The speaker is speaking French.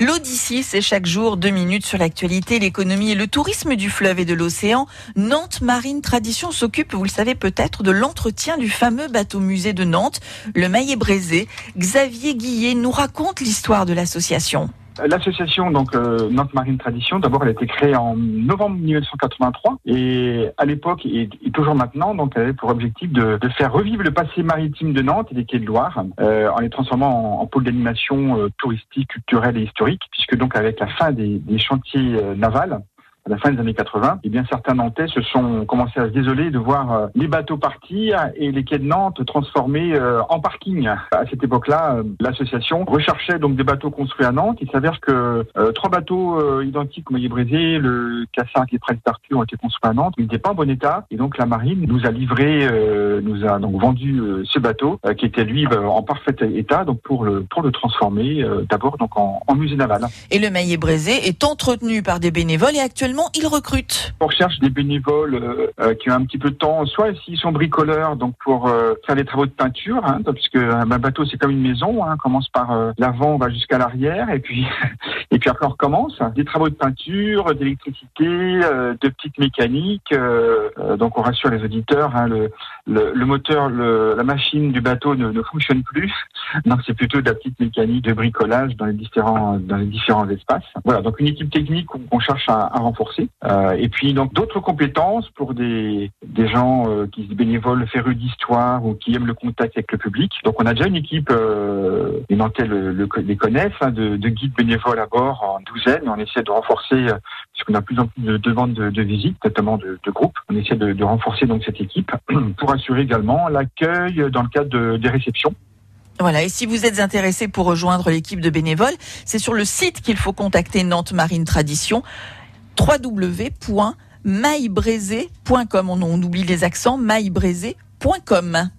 L'Odyssée, c'est chaque jour deux minutes sur l'actualité, l'économie et le tourisme du fleuve et de l'océan. Nantes Marine Tradition s'occupe, vous le savez peut-être, de l'entretien du fameux bateau musée de Nantes, le Maillet Braisé. Xavier Guillet nous raconte l'histoire de l'association. L'association donc euh, Nantes Marine Tradition, d'abord, elle a été créée en novembre 1983 et à l'époque et, toujours maintenant, donc elle avait pour objectif de, de, faire revivre le passé maritime de Nantes et des quais de Loire euh, en les transformant en, en pôle d'animation euh, touristique, culturelle et historique, puisque donc avec la fin des, des chantiers euh, navals, à la fin des années 80, eh bien certains Nantais se sont commencés à se désoler de voir euh, les bateaux partir et les quais de Nantes transformés euh, en parking. À cette époque-là, euh, l'association recherchait donc des bateaux construits à Nantes. Il s'avère que trois bateaux identiques au Maillet Brisé, le K5 et Prince d'Arthur ont été construits à Nantes, ils n'étaient pas en bon état et donc la marine nous a livré, nous a donc vendu ce bateau qui était lui en parfait état donc pour le pour le transformer d'abord donc en, musée naval. Et le Maillet Brisé est entretenu par des bénévoles et actuellement il recrute On recherche des bénévoles euh, euh, qui ont un petit peu de temps, soit s'ils sont bricoleurs, donc pour euh, faire des travaux de peinture, hein, puisque un bateau c'est comme une maison, hein, on commence par l'avant, on va jusqu'à l'arrière, et puis et puis après on recommence. Des travaux de peinture, d'électricité, de petites mécaniques. donc on rassure les auditeurs, hein, le, le, moteur, le, la machine du bateau ne, ne fonctionne plus, donc c'est plutôt de la petite mécanique de bricolage dans les différents dans les différents espaces. Voilà, donc une équipe technique qu'on cherche à, à renforcer euh, et puis donc d'autres compétences pour des, des gens euh, qui se bénévolent férus d'histoire ou qui aiment le contact avec le public. Donc on a déjà une équipe, euh, les Nantais le, les connaissent, hein, de, de, guides bénévoles à bord en douzaine. On essaie de renforcer, euh, puisqu'on a plus en plus de demandes de, visites, notamment de, groupes. On essaie de, renforcer donc cette équipe pour assurer également l'accueil dans le cadre de, des réceptions. Voilà, et si vous êtes intéressé pour rejoindre l'équipe de bénévoles, c'est sur le site qu'il faut contacter Nantes Marine Tradition www.maillebrézé.com. On, on oublie les accents, maillebrézé.com.